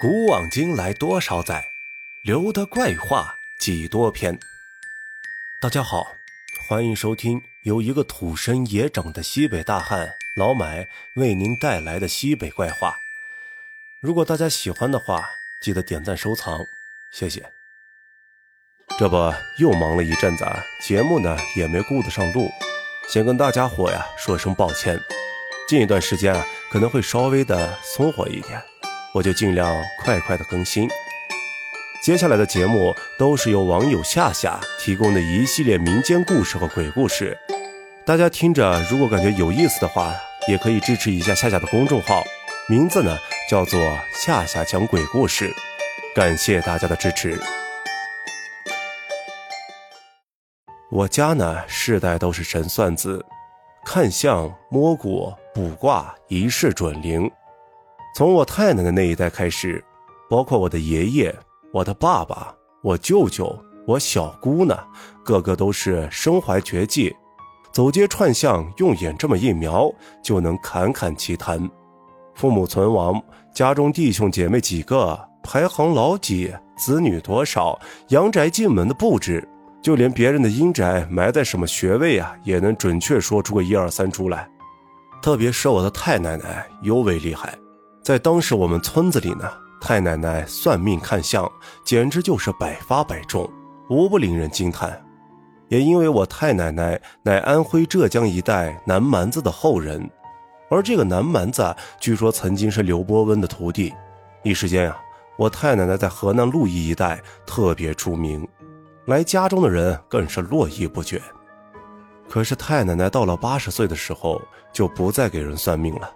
古往今来多少载，留得怪话几多篇。大家好，欢迎收听由一个土生野长的西北大汉老买为您带来的西北怪话。如果大家喜欢的话，记得点赞收藏，谢谢。这不又忙了一阵子，节目呢也没顾得上录，先跟大家伙呀说声抱歉。近一段时间啊，可能会稍微的松活一点。我就尽量快快的更新。接下来的节目都是由网友夏夏提供的一系列民间故事和鬼故事，大家听着如果感觉有意思的话，也可以支持一下夏夏的公众号，名字呢叫做夏夏讲鬼故事，感谢大家的支持。我家呢世代都是神算子，看相、摸骨、卜卦，一试准灵。从我太奶奶那一代开始，包括我的爷爷、我的爸爸、我舅舅、我小姑呢，个个都是身怀绝技，走街串巷，用眼这么一瞄就能侃侃其谈。父母存亡，家中弟兄姐妹几个，排行老几，子女多少，阳宅进门的布置，就连别人的阴宅埋在什么穴位啊，也能准确说出个一二三出来。特别是我的太奶奶尤为厉害。在当时我们村子里呢，太奶奶算命看相，简直就是百发百中，无不令人惊叹。也因为我太奶奶乃安徽浙江一带南蛮子的后人，而这个南蛮子据说曾经是刘伯温的徒弟。一时间啊，我太奶奶在河南鹿邑一带特别出名，来家中的人更是络绎不绝。可是太奶奶到了八十岁的时候，就不再给人算命了。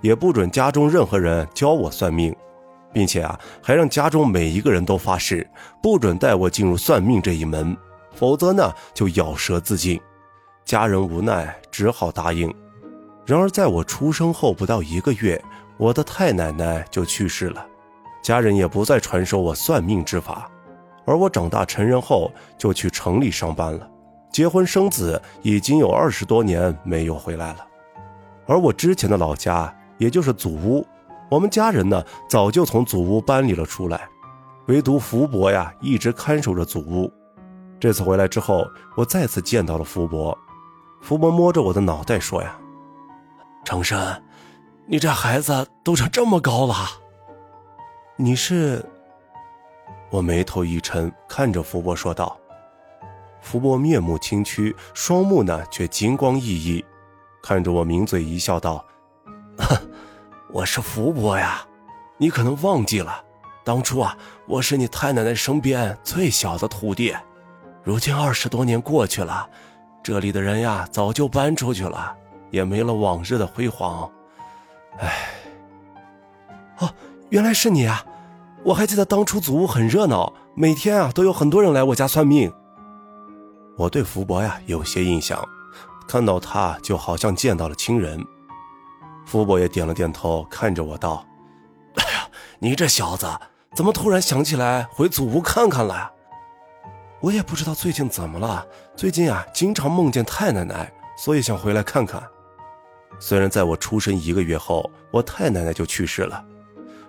也不准家中任何人教我算命，并且啊，还让家中每一个人都发誓，不准带我进入算命这一门，否则呢就咬舌自尽。家人无奈，只好答应。然而在我出生后不到一个月，我的太奶奶就去世了，家人也不再传授我算命之法。而我长大成人后，就去城里上班了，结婚生子，已经有二十多年没有回来了。而我之前的老家。也就是祖屋，我们家人呢早就从祖屋搬离了出来，唯独福伯呀一直看守着祖屋。这次回来之后，我再次见到了福伯。福伯摸着我的脑袋说：“呀，程深，你这孩子都长这么高了。”你是？我眉头一沉，看着福伯说道。福伯面目清曲，双目呢却金光熠熠，看着我抿嘴一笑，道：“哼。”我是福伯呀，你可能忘记了，当初啊，我是你太奶奶身边最小的徒弟。如今二十多年过去了，这里的人呀早就搬出去了，也没了往日的辉煌。唉，哦，原来是你啊！我还记得当初祖屋很热闹，每天啊都有很多人来我家算命。我对福伯呀有些印象，看到他就好像见到了亲人。福伯也点了点头，看着我道：“ 哎呀，你这小子怎么突然想起来回祖屋看看了？我也不知道最近怎么了。最近啊，经常梦见太奶奶，所以想回来看看。虽然在我出生一个月后，我太奶奶就去世了，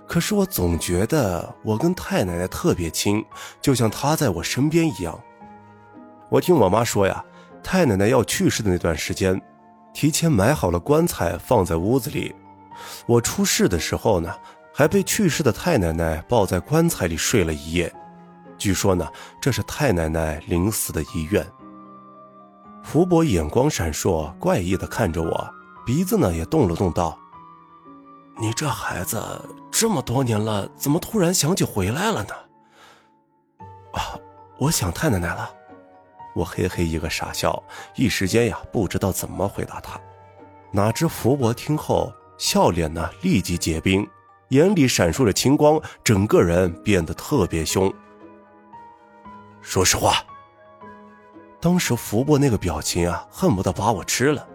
可是我总觉得我跟太奶奶特别亲，就像她在我身边一样。我听我妈说呀，太奶奶要去世的那段时间。”提前买好了棺材放在屋子里，我出事的时候呢，还被去世的太奶奶抱在棺材里睡了一夜。据说呢，这是太奶奶临死的遗愿。福伯眼光闪烁，怪异的看着我，鼻子呢也动了动，道：“你这孩子这么多年了，怎么突然想起回来了呢？”啊，我想太奶奶了。我嘿嘿一个傻笑，一时间呀不知道怎么回答他。哪知福伯听后笑脸呢立即结冰，眼里闪烁着青光，整个人变得特别凶。说实话，当时福伯那个表情啊，恨不得把我吃了。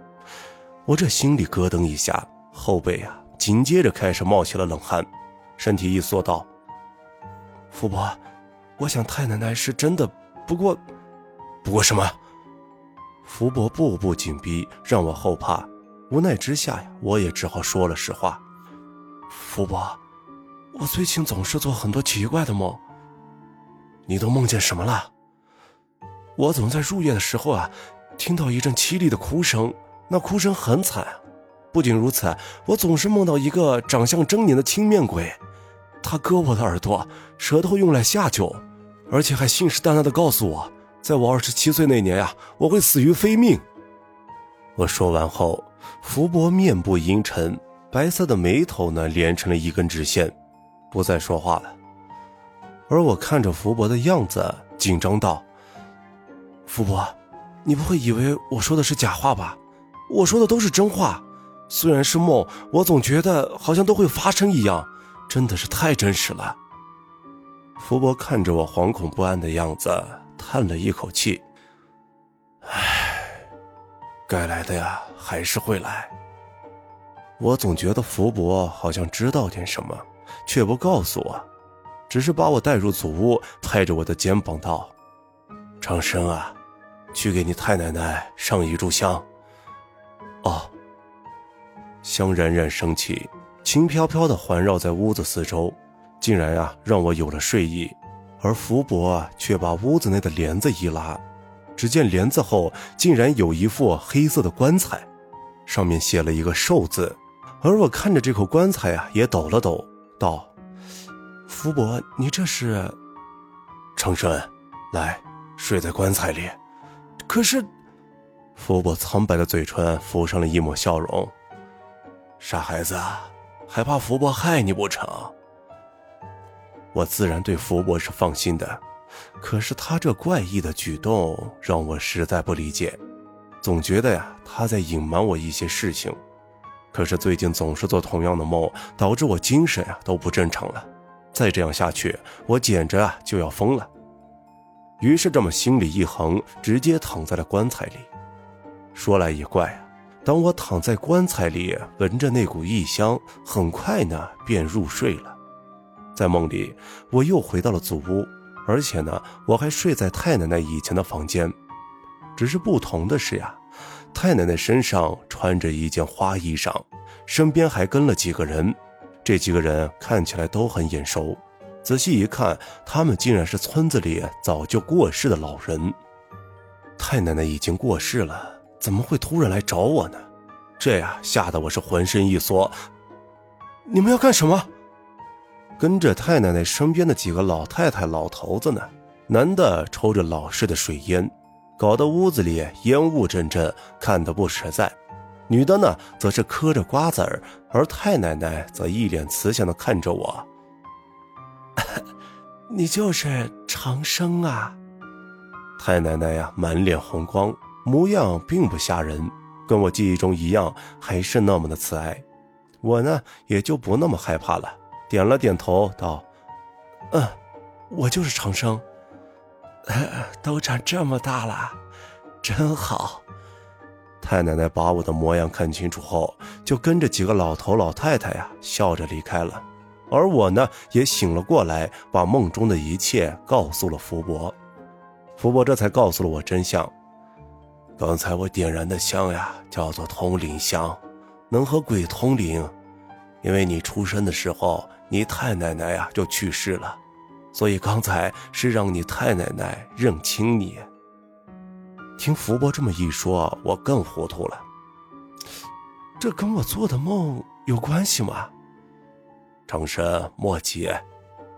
我这心里咯噔一下，后背啊紧接着开始冒起了冷汗，身体一缩道：“福伯，我想太奶奶是真的，不过……”不过什么？福伯步步紧逼，让我后怕。无奈之下呀，我也只好说了实话。福伯，我最近总是做很多奇怪的梦。你都梦见什么了？我总在入夜的时候啊，听到一阵凄厉的哭声，那哭声很惨。不仅如此，我总是梦到一个长相狰狞的青面鬼，他割我的耳朵，舌头用来下酒，而且还信誓旦旦地告诉我，在我二十七岁那年呀，我会死于非命。我说完后，福伯面部阴沉，白色的眉头呢连成了一根直线，不再说话了。而我看着福伯的样子，紧张道：“福伯，你不会以为我说的是假话吧？我说的都是真话。虽然是梦，我总觉得好像都会发生一样，真的是太真实了。”福伯看着我惶恐不安的样子，叹了一口气：“唉。”该来的呀，还是会来。我总觉得福伯好像知道点什么，却不告诉我，只是把我带入祖屋，拍着我的肩膀道：“长生啊，去给你太奶奶上一炷香。”哦。香冉冉升起，轻飘飘的环绕在屋子四周，竟然呀让我有了睡意。而福伯却把屋子内的帘子一拉。只见帘子后竟然有一副黑色的棺材，上面写了一个“寿”字。而我看着这口棺材呀，也抖了抖，道：“福伯，你这是？”长生，来，睡在棺材里。可是，福伯苍白的嘴唇浮上了一抹笑容。傻孩子，还怕福伯害你不成？我自然对福伯是放心的。可是他这怪异的举动让我实在不理解，总觉得呀他在隐瞒我一些事情。可是最近总是做同样的梦，导致我精神呀都不正常了。再这样下去，我简直啊就要疯了。于是这么心里一横，直接躺在了棺材里。说来也怪啊，当我躺在棺材里，闻着那股异香，很快呢便入睡了。在梦里，我又回到了祖屋。而且呢，我还睡在太奶奶以前的房间，只是不同的是呀，太奶奶身上穿着一件花衣裳，身边还跟了几个人，这几个人看起来都很眼熟，仔细一看，他们竟然是村子里早就过世的老人。太奶奶已经过世了，怎么会突然来找我呢？这呀，吓得我是浑身一缩。你们要干什么？跟着太奶奶身边的几个老太太、老头子呢，男的抽着老式的水烟，搞得屋子里烟雾阵阵，看得不实在；女的呢，则是嗑着瓜子儿，而太奶奶则一脸慈祥的看着我：“你就是长生啊！”太奶奶呀，满脸红光，模样并不吓人，跟我记忆中一样，还是那么的慈爱。我呢，也就不那么害怕了。点了点头，道：“嗯，我就是长生，都长这么大了，真好。”太奶奶把我的模样看清楚后，就跟着几个老头老太太呀，笑着离开了。而我呢，也醒了过来，把梦中的一切告诉了福伯。福伯这才告诉了我真相：刚才我点燃的香呀，叫做通灵香，能和鬼通灵。因为你出生的时候。你太奶奶呀就去世了，所以刚才是让你太奶奶认清你。听福伯这么一说，我更糊涂了。这跟我做的梦有关系吗？长生莫急，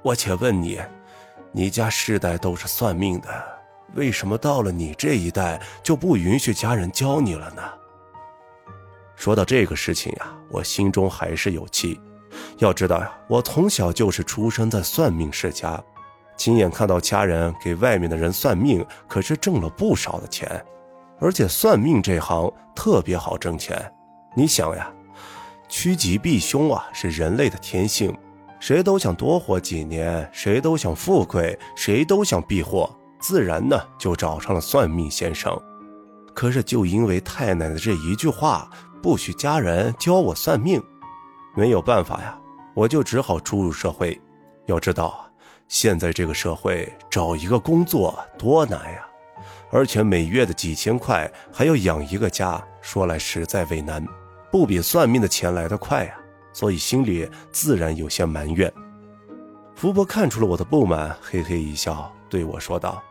我且问你，你家世代都是算命的，为什么到了你这一代就不允许家人教你了呢？说到这个事情呀，我心中还是有气。要知道呀，我从小就是出生在算命世家，亲眼看到家人给外面的人算命，可是挣了不少的钱，而且算命这行特别好挣钱。你想呀，趋吉避凶啊，是人类的天性，谁都想多活几年，谁都想富贵，谁都想避祸，自然呢就找上了算命先生。可是就因为太奶奶这一句话，不许家人教我算命，没有办法呀。我就只好出入社会，要知道，现在这个社会找一个工作多难呀，而且每月的几千块还要养一个家，说来实在为难，不比算命的钱来得快呀，所以心里自然有些埋怨。福伯看出了我的不满，嘿嘿一笑，对我说道：“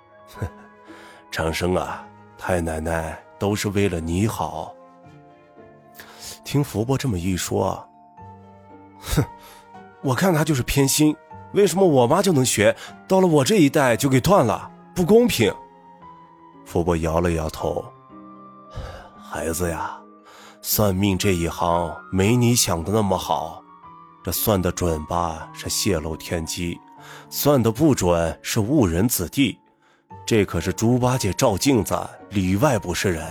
长生啊，太奶奶都是为了你好。”听福伯这么一说，哼，我看他就是偏心。为什么我妈就能学，到了我这一代就给断了？不公平！福伯摇了摇头：“ 孩子呀，算命这一行没你想的那么好。”这算得准吧，是泄露天机；算得不准，是误人子弟。这可是猪八戒照镜子，里外不是人。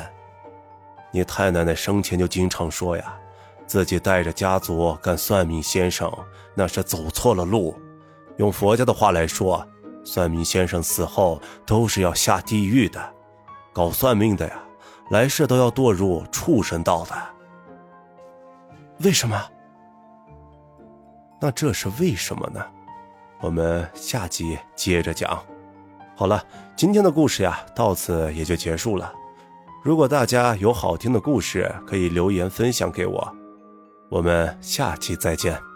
你太奶奶生前就经常说呀，自己带着家族干算命先生，那是走错了路。用佛家的话来说，算命先生死后都是要下地狱的。搞算命的呀，来世都要堕入畜生道的。为什么？那这是为什么呢？我们下集接着讲。好了，今天的故事呀，到此也就结束了。如果大家有好听的故事，可以留言分享给我。我们下期再见。